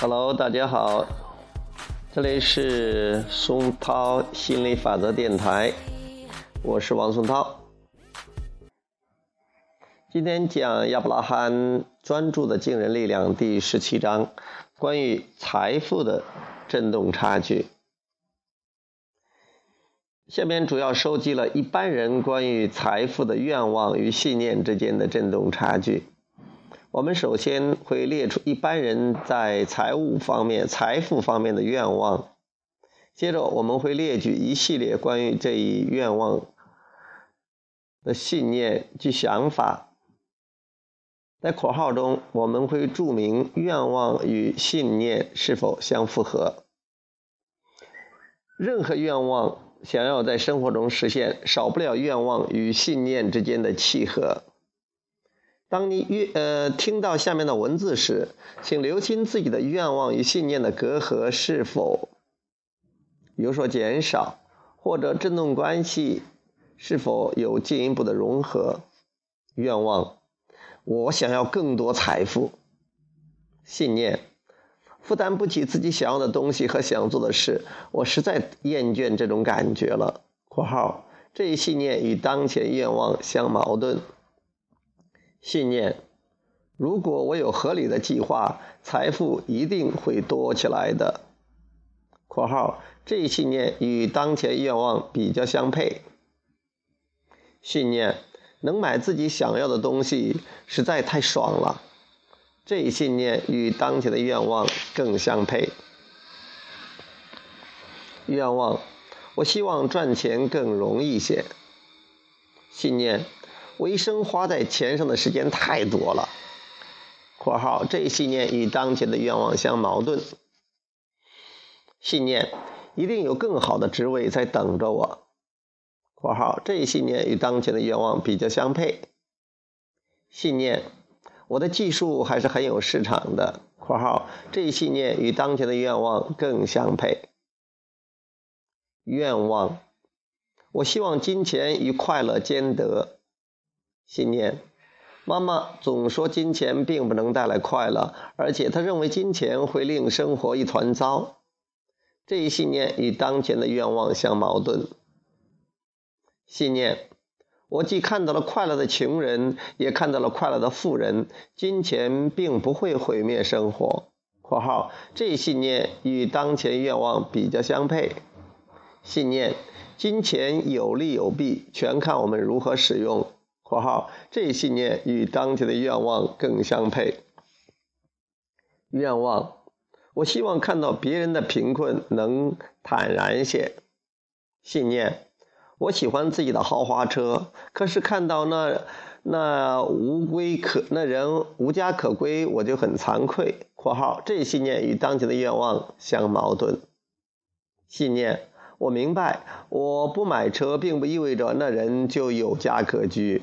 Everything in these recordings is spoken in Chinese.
Hello，大家好，这里是松涛心理法则电台，我是王松涛。今天讲亚伯拉罕专注的惊人力量第十七章，关于财富的振动差距。下面主要收集了一般人关于财富的愿望与信念之间的振动差距。我们首先会列出一般人在财务方面、财富方面的愿望，接着我们会列举一系列关于这一愿望的信念及想法。在括号中，我们会注明愿望与信念是否相符合。任何愿望想要在生活中实现，少不了愿望与信念之间的契合。当你愿呃听到下面的文字时，请留心自己的愿望与信念的隔阂是否有所减少，或者振动关系是否有进一步的融合。愿望：我想要更多财富。信念：负担不起自己想要的东西和想做的事，我实在厌倦这种感觉了。（括号这一信念与当前愿望相矛盾。）信念：如果我有合理的计划，财富一定会多起来的。（括号这一信念与当前愿望比较相配。）信念：能买自己想要的东西实在太爽了。这一信念与当前的愿望更相配。愿望：我希望赚钱更容易些。信念。我一生花在钱上的时间太多了。（括号这一信念与当前的愿望相矛盾。）信念一定有更好的职位在等着我。（括号这一信念与当前的愿望比较相配。）信念我的技术还是很有市场的。（括号这一信念与当前的愿望更相配。）愿望我希望金钱与快乐兼得。信念，妈妈总说金钱并不能带来快乐，而且她认为金钱会令生活一团糟。这一信念与当前的愿望相矛盾。信念，我既看到了快乐的穷人，也看到了快乐的富人。金钱并不会毁灭生活。（括号这一信念与当前愿望比较相配。）信念，金钱有利有弊，全看我们如何使用。括号这一信念与当前的愿望更相配。愿望，我希望看到别人的贫困能坦然些。信念，我喜欢自己的豪华车，可是看到那那无归可那人无家可归，我就很惭愧。括号这一信念与当前的愿望相矛盾。信念，我明白，我不买车并不意味着那人就有家可居。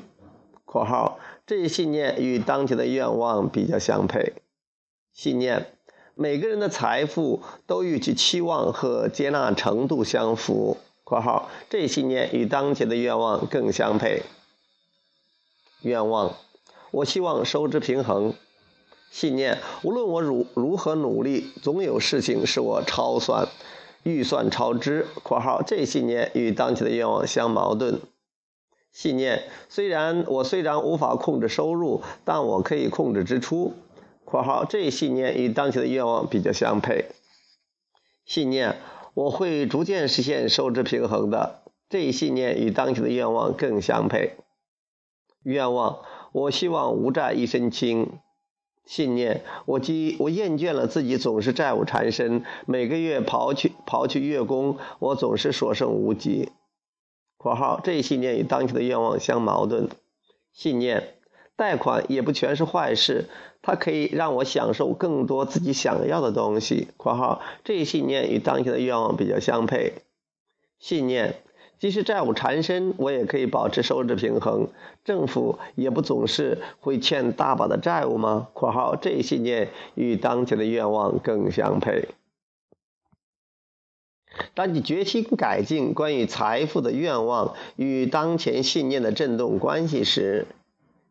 括号这一信念与当前的愿望比较相配。信念：每个人的财富都与其期望和接纳程度相符。括号这一信念与当前的愿望更相配。愿望：我希望收支平衡。信念：无论我如如何努力，总有事情使我超算，预算超支。括号这一信念与当前的愿望相矛盾。信念：虽然我虽然无法控制收入，但我可以控制支出。（括号这一信念与当前的愿望比较相配。）信念：我会逐渐实现收支平衡的。这一信念与当前的愿望更相配。愿望：我希望无债一身轻。信念：我积我厌倦了自己总是债务缠身，每个月刨去刨去月供，我总是所剩无几。括号这一信念与当前的愿望相矛盾。信念：贷款也不全是坏事，它可以让我享受更多自己想要的东西。括号这一信念与当前的愿望比较相配。信念：即使债务缠身，我也可以保持收支平衡。政府也不总是会欠大把的债务吗？括号这一信念与当前的愿望更相配。当你决心改进关于财富的愿望与当前信念的振动关系时，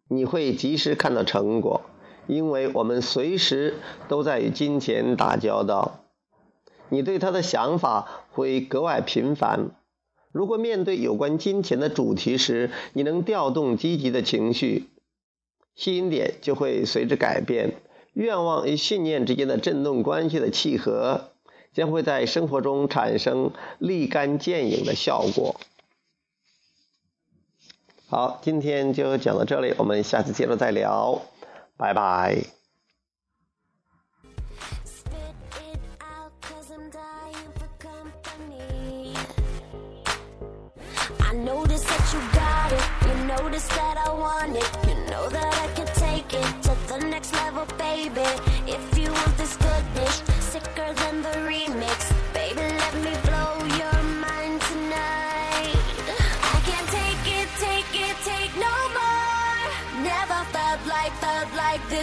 你会及时看到成果。因为我们随时都在与金钱打交道。你对他的想法会格外频繁。如果面对有关金钱的主题时，你能调动积极的情绪，吸引点就会随之改变。愿望与信念之间的振动关系的契合，将会在生活中产生立竿见影的效果。好，今天就讲到这里，我们下次接着再聊，拜拜。